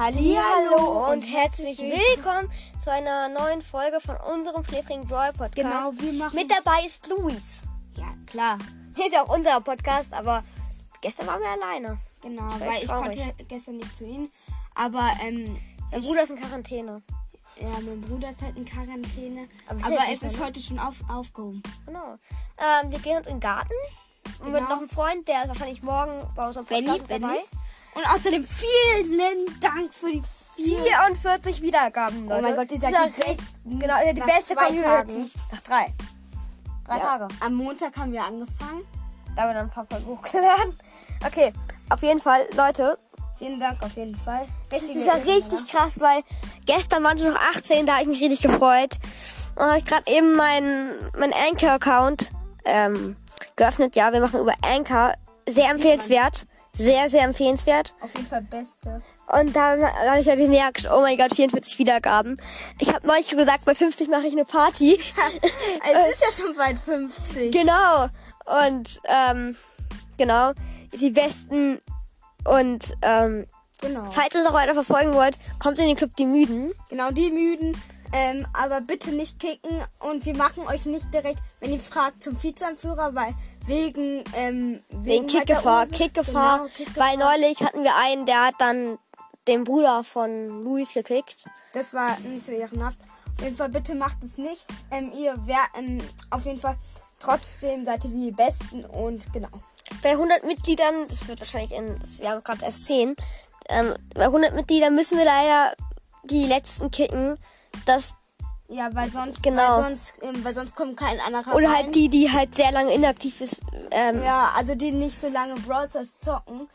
Hallihallo und herzlich willkommen zu einer neuen Folge von unserem Flipping Brawl Podcast. Genau, wir machen- Mit dabei ist Luis. Ja, klar. Ist ja auch unser Podcast, aber gestern waren wir alleine. Genau, weil ich konnte gestern nicht zu ihnen. Aber ähm, Mein Bruder ist in Quarantäne. ja, mein Bruder ist halt in Quarantäne. Aber Aber, es ist heute schon auf, aufgehoben. Genau. Ähm, wir gehen in den Garten. Und mit Genau. noch einem Freund, der ist wahrscheinlich morgen bei unserem Benny, Podcast Benny. dabei. Und außerdem vielen Dank für die vielen. 44 Wiedergaben, Leute. Oh mein Gott, ihr seid Das die Besten. Genau, ihr seid die Nach beste zwei Community. Tagen. Nach drei. Drei Ja, Tage. Am Montag haben wir angefangen. Da haben wir dann ein paar Folgen hochgeladen. Okay, auf jeden Fall, Leute. Vielen Dank auf jeden Fall. Das Richtige ist ja richtig krass, weil gestern waren es noch 18, da habe ich mich richtig gefreut. Und habe ich gerade eben meinen mein Anchor-Account ähm, geöffnet. Ja, wir machen über Anchor. Sehr empfehlenswert. Sehr, sehr empfehlenswert. Auf jeden Fall Beste. Und da habe ich ja gemerkt, oh mein Gott, 44 Wiedergaben. Ich habe neulich gesagt, bei 50 mache ich eine Party. es ist ja schon bald 50. Genau. Und ähm, genau, die besten. Und ähm, Genau. falls ihr noch weiter verfolgen wollt, kommt in den Club die Müden. Genau, die müden. Ähm, aber bitte nicht kicken und wir machen euch nicht direkt, wenn ihr fragt, zum Vizeanführer, weil wegen ähm, Wegen halt der Kickgefahr. Kickgefahr. Genau, Kickgefahr. Weil neulich hatten wir einen, der hat dann den Bruder von Luis gekickt. Das war nicht so ehrenhaft. Auf jeden Fall, bitte macht es nicht. Ähm, ihr wer, ähm, auf jeden Fall trotzdem seid ihr die Besten und genau. Bei 100 Mitgliedern, das wird wahrscheinlich in, wir haben gerade erst 10, ähm, bei 100 Mitgliedern müssen wir leider die letzten kicken. Das, Ja, weil sonst, Genau. weil sonst, ähm, weil sonst kommt kein anderer oder rein. halt die, die halt sehr lange inaktiv ist. Ähm, Ja, also die nicht so lange Brawl Stars zocken.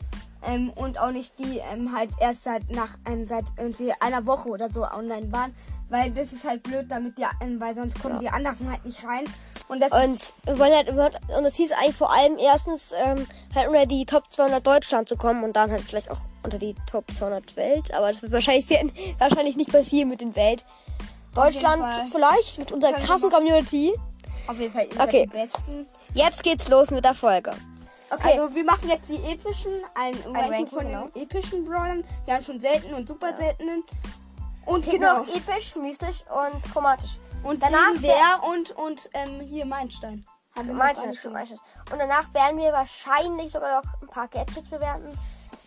Ähm, und auch nicht die ähm, halt erst seit nach ähm, seit irgendwie einer Woche oder so online waren. Weil das ist halt blöd, damit die, ähm, weil sonst kommen die anderen halt nicht rein. Und das Und halt, und das hieß eigentlich vor allem erstens ähm, halt unter die Top 200 Deutschland zu kommen und dann halt vielleicht auch unter die Top 200 Welt. Aber das wird wahrscheinlich sehr, wahrscheinlich nicht passieren mit den Welt. Deutschland vielleicht mit unserer krassen Community. auf jeden Fall Okay. die Besten. Jetzt geht's los mit der Folge. Okay. Also wir machen jetzt die epischen, ein, Ranking, Ranking, von genau. den epischen Brawlern. Wir haben schon selten und super seltenen. Und Geht genau. episch, mystisch und chromatisch. Und danach der und und ähm, hier Meilenstein. Haben wir noch Meilenstein, gemacht. Meilenstein. Und danach werden wir wahrscheinlich sogar noch ein paar Gadgets bewerten.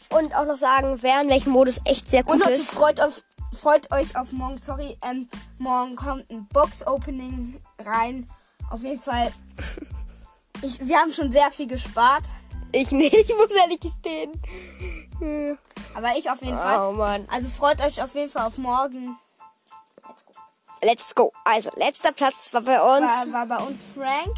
Und auch noch sagen, wer in welchem Modus echt sehr gut Und Leute, ist. freut, freut euch auf morgen. Sorry, ähm, morgen kommt ein Box-Opening rein. Auf jeden Fall. Ich, wir haben schon sehr viel gespart. Ich nicht, ich muss ehrlich gestehen. Hm. Aber ich auf jeden Fall. Oh Mann. Also freut euch auf jeden Fall auf morgen. Let's go. Also, letzter Platz war bei uns. War, war bei uns Frank.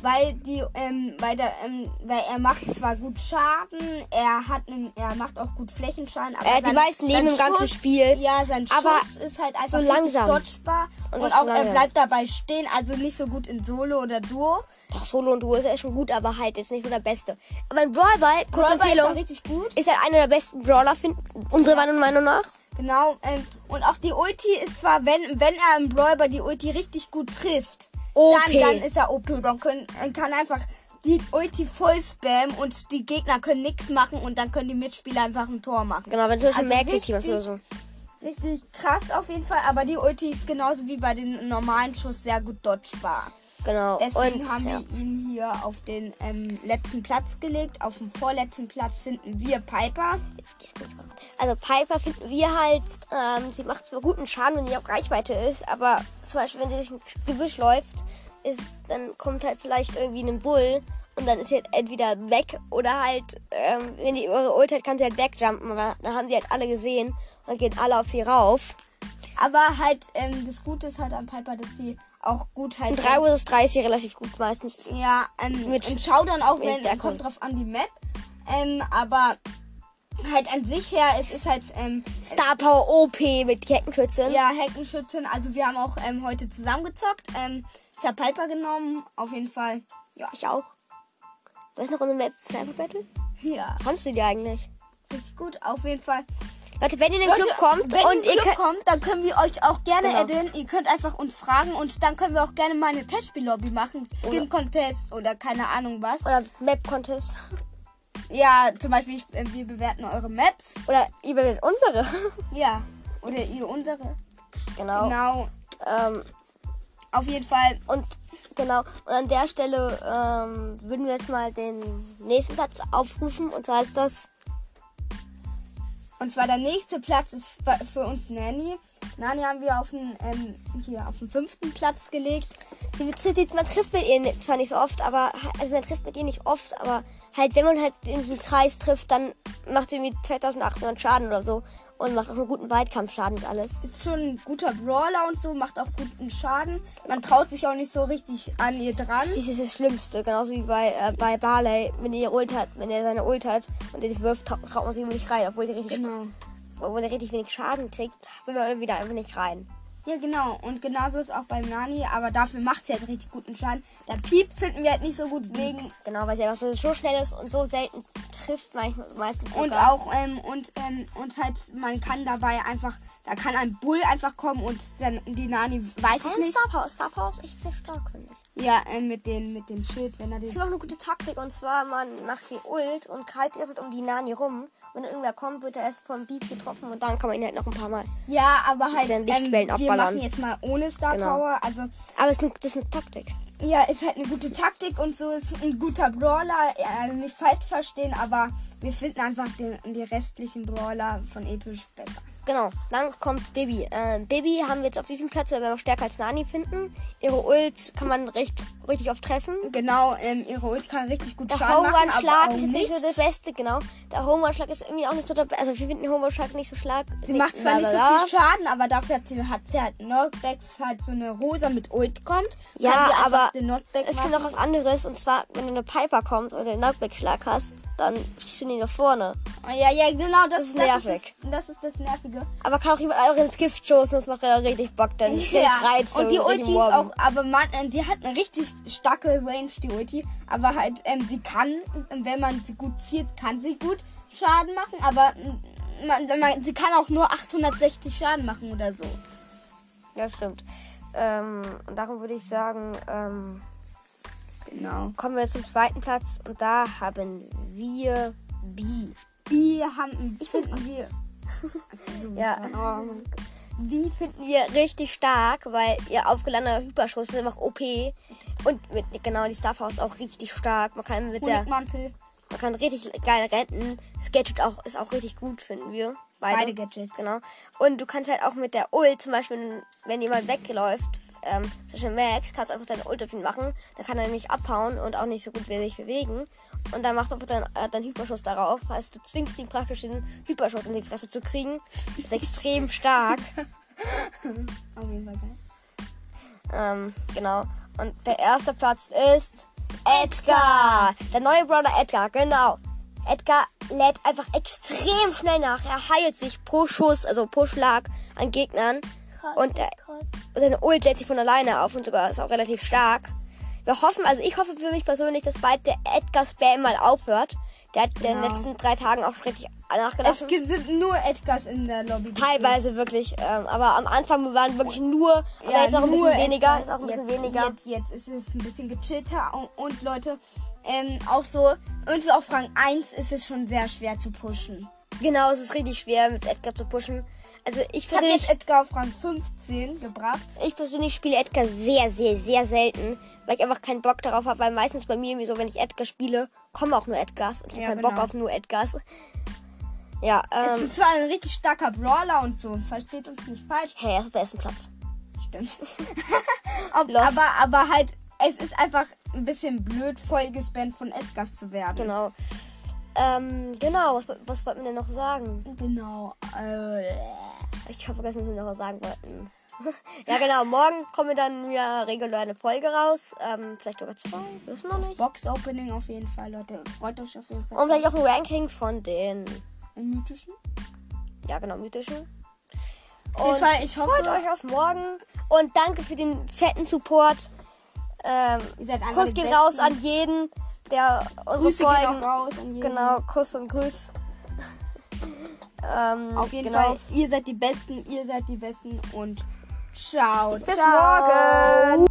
Weil die, ähm, weil der, ähm, weil er macht zwar gut Schaden, er hat, einen, er macht auch gut Flächenschaden, aber Er hat die meisten Leben im ganzen Spiel. Ja, sein Schuss Aber ist halt einfach so langsam. dodgebar Und und, auch er bleibt dabei stehen, also nicht so gut in Solo oder Duo. Doch, Solo und Duo ist ja schon gut, aber halt jetzt nicht so der Beste. Aber ein Brawl Ball, kurze ist Empfehlung, gut. ist halt einer der besten Brawler, unserer Meinung- Meinung nach. Genau, ähm, und auch die Ulti ist zwar, wenn, wenn er im Ball die Ulti richtig gut trifft, OP. dann, dann ist er OP. Dann können, dann kann einfach die Ulti voll spammen und die Gegner können nichts machen und dann können die Mitspieler einfach ein Tor machen. Genau, wenn du zum Beispiel Also Magic Team hast oder richtig- so. Richtig krass auf jeden Fall, aber die Ulti ist genauso wie bei den normalen Schuss sehr gut dodgebar. Genau. Deswegen und haben ja. wir ihn hier auf den ähm, letzten Platz gelegt. Auf dem vorletzten Platz finden wir Piper. Also Piper finden wir halt, ähm, sie macht zwar guten Schaden, wenn sie auf Reichweite ist, aber zum Beispiel, wenn sie durch ein Gebüsch läuft, ist, dann kommt halt vielleicht irgendwie ein Bull und dann ist sie halt entweder weg oder halt, ähm, wenn die ihre Ult hat, kann sie halt wegjumpen, aber dann haben sie halt alle gesehen und dann gehen alle auf sie rauf. Aber halt, ähm, das Gute ist halt an Piper, dass sie auch gut halt. In 3 Uhr 3 ist sie relativ gut meistens. Ja, ähm, Mit- mit Showdown auch, mit wenn der kommt drauf an die Map. Ähm, aber halt an sich her, es ist halt ähm, Star Power OP mit Heckenschützen. ja Heckenschützen. Also wir haben auch ähm, heute zusammengezockt. Ähm, ich habe Piper genommen, auf jeden Fall. Ja, Ich auch. Was ist noch unsere Map Sniper Battle? ja, Kannst du die eigentlich? richtig gut. Auf jeden Fall. Leute, wenn ihr in den Leute, Club kommt wenn und ihr Club kommt, dann können wir euch auch gerne Genau. adden. Ihr könnt einfach uns fragen und dann können wir auch gerne mal eine Testspiellobby machen. Skin Contest oder keine Ahnung was. Oder Map Contest. Ja, zum Beispiel, ich, äh, wir bewerten eure Maps. Oder ihr bewertet unsere. Ja. Oder ihr unsere. genau. Genau. Ähm, Auf jeden Fall. und genau. Und an der Stelle ähm, würden wir jetzt mal den nächsten Platz aufrufen. Und zwar ist das. Und zwar der nächste Platz ist für uns Nanny. Nani haben wir auf den, ähm, hier auf den fünften Platz gelegt. Man trifft mit ihr zwar nicht so oft, aber also man trifft mit ihr nicht oft, aber halt, wenn man halt in diesem Kreis trifft, dann macht sie irgendwie 2800 Schaden oder so und macht auch einen guten Weitkampfschaden und alles. Ist schon ein guter Brawler und so, macht auch guten Schaden. Man traut sich auch nicht so richtig an ihr dran. Das ist das Schlimmste, genauso wie bei, äh, bei Barley, wenn er Ult hat, wenn er seine Ult hat und er sich wirft, trau- traut man sich nicht rein, obwohl der richtig, Genau. obwohl richtig wenig Schaden kriegt, will man irgendwie da einfach nicht rein. Ja, genau. Und genauso ist auch beim Nani, aber dafür macht sie halt richtig guten Schaden. Der Piep finden wir halt nicht so gut wegen. Genau, weil sie einfach so, so schnell ist und so selten trifft manchmal, meistens Und sogar. auch, ähm, und, ähm, und halt, man kann dabei einfach, da kann ein Bull einfach kommen und dann die Nani weiß es nicht. Star Power, Star Power ist echt sehr stark, finde ich. Ja, ähm, mit, den, mit dem Schild, wenn er den. gibt auch eine gute Taktik und zwar man macht die Ult und kreist erst um die Nani rum. Wenn irgendwer kommt, wird er erst vom Beep getroffen und dann kann man ihn halt noch ein paar Mal. Ja, aber halt, den Lichtwellen ähm. Machen jetzt mal ohne Star Genau. Power. Also, Aber es ist eine, das ist eine Taktik. ja, ist halt eine gute Taktik und so ist ein guter Brawler. Also nicht falsch verstehen, aber wir finden einfach den, die restlichen Brawler von Episch besser. Genau, dann kommt Bibi. Ähm, Bibi haben wir jetzt auf diesem Platz, weil wir auch stärker als Nani finden. Ihre Ult kann man recht, richtig oft treffen. Genau, ähm, ihre Ult kann richtig gut Der Schaden machen, auch ist jetzt nicht nicht. so das Beste, genau. Der Home-Run-Schlag ist irgendwie auch nicht so der Be- Also wir finden den Home-Run-Schlag nicht so stark. Sie macht zwar nicht so viel Schaden, aber dafür hat sie, hat sie halt Knockback, falls so eine Rosa mit Ult kommt. Ja, aber es gibt noch was anderes. Und zwar, wenn du eine Piper kommt oder einen Knockback-Schlag hast, dann schießt du ihn nach vorne. Oh, Ja, ja, genau, das, Das ist das nervig. Ist das, das ist das Nervige. Aber kann auch jemand einfach ins Gift stoßen, das macht ja richtig Bock. Dann ist der reizt und die Ulti ist auch, aber man, äh, die hat eine richtig starke Range, die Ulti. Aber halt, ähm, sie kann, ähm, wenn man sie gut zielt, kann sie gut Schaden machen. Aber ähm, man, man, sie kann auch nur 860 Schaden machen oder so. Ja, stimmt. Ähm, darum würde ich sagen, ähm, Genau. kommen wir zum zweiten Platz. Und da haben wir B. Wir haben, ich finde, wir. Also, Ja. Die finden wir richtig stark, weil ihr aufgeladener Hyperschuss ist einfach OP. Und mit genau die Starfaust ist auch richtig stark. Man kann mit der, Honigmantel. man kann richtig geil rennen. Das Gadget auch, ist auch richtig gut, finden wir. Beide, Beide Gadgets. Genau. Und du kannst halt auch mit der Ult, zum Beispiel, wenn jemand wegläuft, ähm, zum Beispiel Max, kannst du einfach deine Ult auf ihn machen. Da kann er nicht abhauen und auch nicht so gut sich bewegen. Und dann machst du einfach deinen äh, deinen Hyperschuss darauf. Heißt, du zwingst ihn praktisch, diesen Hyperschuss in die Fresse zu kriegen. ist extrem stark. Auf jeden Fall geil. Ähm, genau. Und der erste Platz ist Edgar. Der neue Brother Edgar, genau. Edgar lädt einfach extrem schnell nach. Er heilt sich pro Schuss, also pro Schlag an Gegnern. Und, er, krass. und seine Ult lädt sich von alleine auf und sogar ist auch relativ stark. Wir hoffen, also ich hoffe für mich persönlich, dass bald der Edgar-Spam mal aufhört. Der hat in den letzten drei Tagen auch richtig Es nachgelassen. gibt- sind nur Edgars in der Lobby. Teilweise wirklich, ähm, aber am Anfang waren wirklich nur, aber jetzt auch ein bisschen weniger, ist auch ein bisschen jetzt, weniger. Jetzt, jetzt ist es ein bisschen gechillter und, und Leute, ähm, auch so, irgendwie auf Rang 1 ist es schon sehr schwer zu pushen. Genau, es ist richtig schwer mit Edgar zu pushen. Also ich Ich habe persönlich, jetzt Edgar auf Rang 15 gebracht. ich persönlich spiele Edgar sehr, sehr, sehr selten, weil ich einfach keinen Bock darauf habe, weil meistens bei mir irgendwie so, wenn ich Edgar spiele, kommen auch nur Edgars und ich Ja, habe keinen genau. Bock auf nur Edgars. Ja, Es ähm, ist zwar ein richtig starker Brawler und so, versteht uns nicht falsch. hey, er ist auf ersten Platz. Stimmt. Ob, aber, aber halt, es ist einfach ein bisschen blöd, voll gespammt von Edgars zu werden. Genau. Ähm, genau, was, was wollten wir denn noch sagen? Genau. Äh, Ich habe vergessen, was wir noch sagen wollten. ja, genau, morgen kommen wir dann wieder regulär eine Folge raus. Ähm, vielleicht sogar zwei, wissen wir nicht. Box-Opening auf jeden Fall, Leute. Freut euch auf jeden Fall. Und vielleicht auch ein Ranking von den mythischen? ja genau, mythischen. Auf jeden Fall, ich hoffe- freut euch auf morgen und danke für den fetten Support. Ähm, Kuss geht raus an jeden, der unsere Grüße Folgen. raus an jeden. Genau, Kuss und Grüß. Ähm, Auf jeden genau. Fall, ihr seid die Besten, ihr seid die Besten und ciao. Bis ciao. morgen.